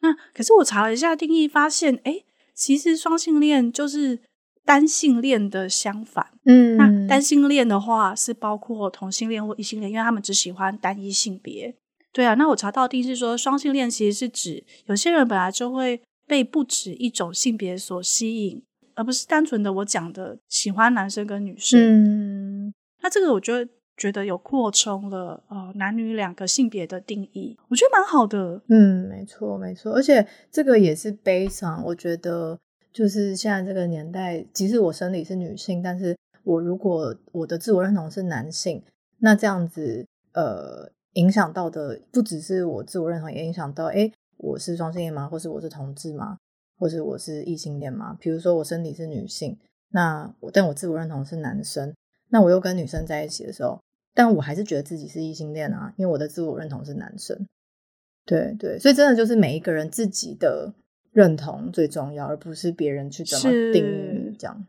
那可是我查了一下定义，发现哎，其实双性恋就是单性恋的相反。嗯，那单性恋的话是包括同性恋或异性恋，因为他们只喜欢单一性别。对啊，那我查到定义是说，双性恋其实是指有些人本来就会被不止一种性别所吸引，而不是单纯的我讲的喜欢男生跟女生。嗯，那这个我就觉得有扩充了呃男女两个性别的定义，我觉得蛮好的。嗯，没错没错，而且这个也是悲伤。我觉得就是现在这个年代，即使我生理是女性，但是我如果我的自我认同是男性，那这样子呃。影响到的不只是我自我认同，也影响到，哎，我是双性恋吗？或是我是同志吗？或是我是异性恋吗？比如说我身体是女性，那我但我自我认同是男生，那我又跟女生在一起的时候，但我还是觉得自己是异性恋啊，因为我的自我认同是男生。对对，所以真的就是每一个人自己的认同最重要，而不是别人去怎么定义你这样。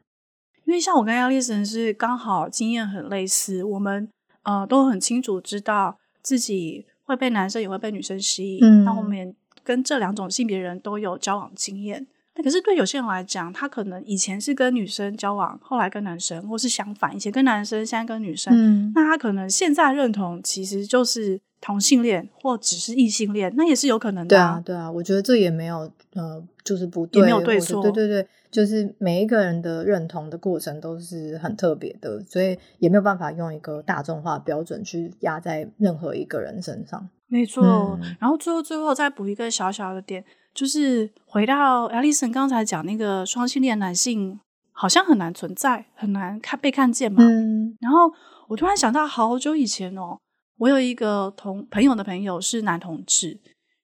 因为像我跟亚历森是刚好经验很类似，我们呃都很清楚知道自己会被男生也会被女生吸引，嗯，那我们也跟这两种性别人都有交往经验。那可是对有些人来讲，他可能以前是跟女生交往，后来跟男生，或是相反，以前跟男生，现在跟女生，嗯，那他可能现在认同其实就是。同性恋或只是异性恋，那也是有可能的、啊。对啊，对啊，我觉得这也没有呃，就是不对，也没有对错。对对对，就是每一个人的认同的过程都是很特别的，所以也没有办法用一个大众化标准去压在任何一个人身上。没错。嗯、然后最后最后再补一个小小的点，就是回到 Alison 刚才讲那个双性恋男性好像很难存在，很难看被看见嘛。嗯。然后我突然想到好久以前哦。我有一个同朋友的朋友是男同志，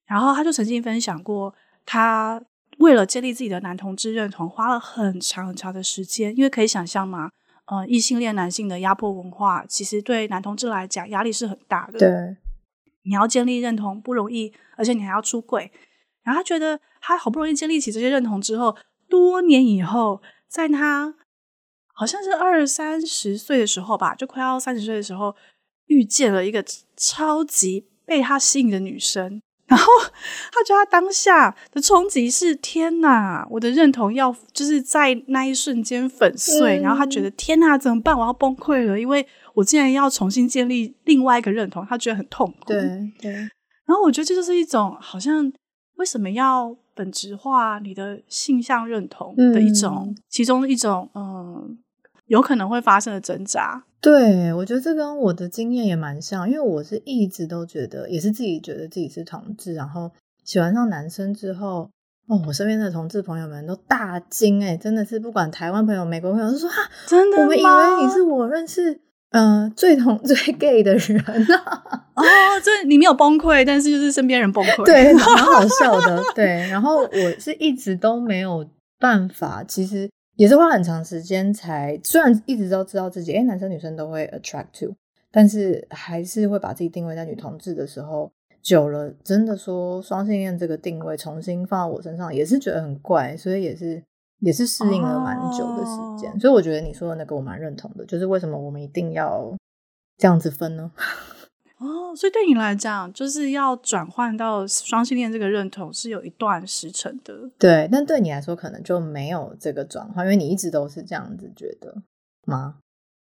然后他就曾经分享过，他为了建立自己的男同志认同，花了很长很长的时间。因为可以想象嘛，呃，异性恋男性的压迫文化，其实对男同志来讲压力是很大的。对，你要建立认同不容易，而且你还要出柜。然后他觉得他好不容易建立起这些认同之后，多年以后，在他好像是二三十岁的时候吧，就快要三十岁的时候。遇见了一个超级被他吸引的女生，然后他觉得他当下的冲击是：天哪，我的认同要就是在那一瞬间粉碎。嗯、然后他觉得天哪，怎么办？我要崩溃了，因为我竟然要重新建立另外一个认同，他觉得很痛苦。对对。然后我觉得这就是一种好像为什么要本质化你的性向认同的一种，嗯、其中一种嗯。有可能会发生的挣扎，对，我觉得这跟我的经验也蛮像，因为我是一直都觉得，也是自己觉得自己是同志，然后喜欢上男生之后，哦，我身边的同志朋友们都大惊，哎，真的是不管台湾朋友、美国朋友都说，哈，真的？我们以为你是我认识，呃，最同最 gay 的人啊！哦，这你没有崩溃，但是就是身边人崩溃，对，蛮好笑的，对。然后我是一直都没有办法，其实。也是花很长时间才，虽然一直都知道自己，诶男生女生都会 attract to，但是还是会把自己定位在女同志的时候，久了真的说双性恋这个定位重新放到我身上，也是觉得很怪，所以也是也是适应了蛮久的时间。Oh. 所以我觉得你说的那个我蛮认同的，就是为什么我们一定要这样子分呢？哦，oh, 所以对你来讲，就是要转换到双性恋这个认同是有一段时程的。对，但对你来说可能就没有这个转换，因为你一直都是这样子觉得吗？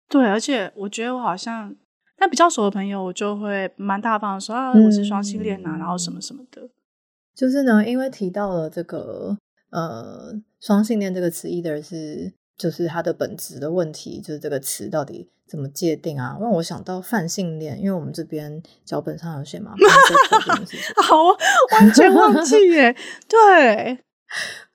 对，而且我觉得我好像，但比较熟的朋友，我就会蛮大方的说啊，我是双性恋啊，嗯、然后什么什么的。就是呢，因为提到了这个呃双性恋这个词，意的是就是它的本质的问题，就是这个词到底。怎么界定啊？让我想到泛性恋，因为我们这边脚本上有写嘛。好，完全忘记耶。对，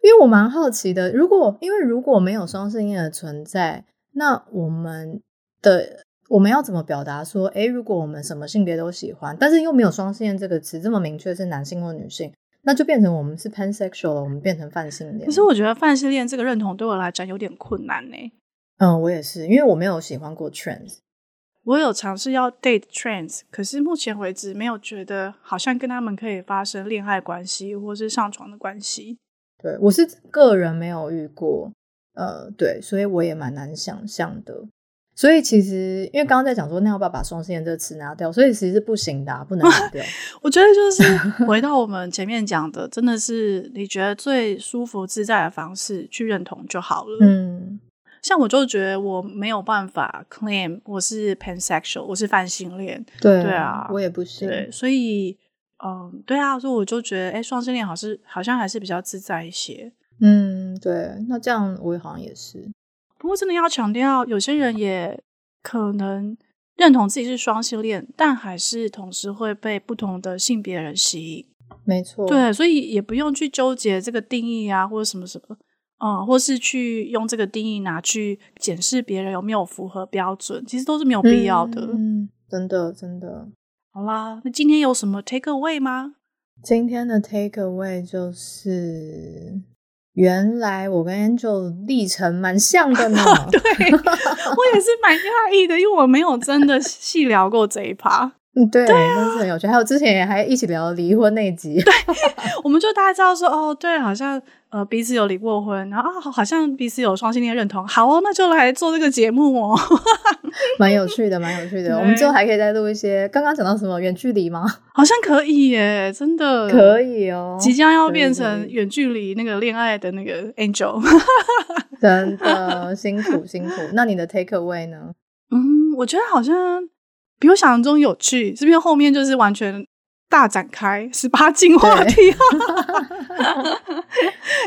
因为我蛮好奇的，如果因为如果没有双性恋的存在，那我们的我们要怎么表达说，诶，如果我们什么性别都喜欢，但是又没有双性恋这个词这么明确是男性或女性，那就变成我们是 pansexual 了，我们变成泛性恋。可是我觉得泛性恋这个认同对我来讲有点困难呢。嗯，我也是，因为我没有喜欢过 trans，我有尝试要 date trans，可是目前为止没有觉得好像跟他们可以发生恋爱关系或是上床的关系。对，我是个人没有遇过，呃，对，所以我也蛮难想象的。所以其实因为刚刚在讲说，那要不要把双性恋这个词拿掉？所以其实是不行的啊，不能拿掉。我觉得就是 回到我们前面讲的，真的是你觉得最舒服自在的方式去认同就好了。嗯。像我就觉得我没有办法 claim 我是 pansexual，我是泛性恋，对对啊，我也不是，对，所以嗯，对啊，所以我就觉得，哎，双性恋好像好像还是比较自在一些。嗯，对，那这样我也好像也是。不过真的要强调，有些人也可能认同自己是双性恋，但还是同时会被不同的性别人吸引。没错，对，所以也不用去纠结这个定义啊，或者什么什么。嗯，或是去用这个定义拿去检视别人有没有符合标准，其实都是没有必要的。嗯，真的真的。好啦，那今天有什么 take away 吗？今天的 take away 就是，原来我跟 Angel 历程蛮像的呢。对，我也是蛮讶异的，因为我没有真的细聊过这一趴。嗯，对，对啊，那是很有趣。还有之前也还一起聊离婚那一集，对，我们就大概知道说，哦，对，好像呃彼此有离过婚，然后啊，好像彼此有双性恋认同。好哦，那就来做这个节目哦，蛮有趣的，蛮有趣的。我们之后还可以再录一些。刚刚讲到什么远距离吗？好像可以耶，真的可以哦，即将要变成远距离那个恋爱的那个 Angel，真的辛苦辛苦。那你的 take away 呢？嗯，我觉得好像。比我想象中有趣，这边后面就是完全大展开十八禁话题。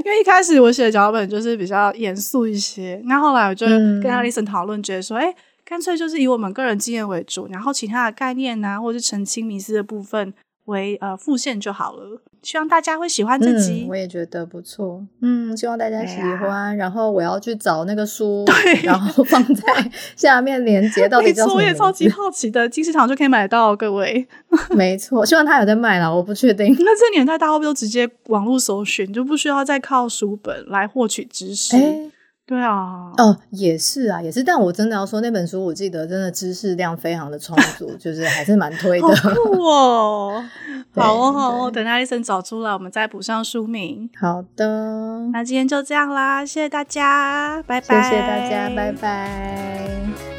因为一开始我写的脚本就是比较严肃一些，那后来我就跟 Alison 讨论，觉得说，哎、嗯，干脆就是以我们个人经验为主，然后其他的概念啊，或者是澄清迷思的部分。为呃副线就好了，希望大家会喜欢这集。嗯，我也觉得不错。嗯，希望大家喜欢。啊、然后我要去找那个书，对，然后放在 下面连接到底叫什么？我也超级好奇的，金石堂就可以买到，各位。没错，希望他有在卖啦，我不确定。那这年代大家会不会都直接网络搜寻，就不需要再靠书本来获取知识？欸对啊，哦，也是啊，也是。但我真的要说，那本书我记得真的知识量非常的充足，就是还是蛮推的。好酷哦！好哦，好哦，等 Alison 找出来，我们再补上书名。好的，那今天就这样啦，谢谢大家，拜拜。谢谢大家，拜拜。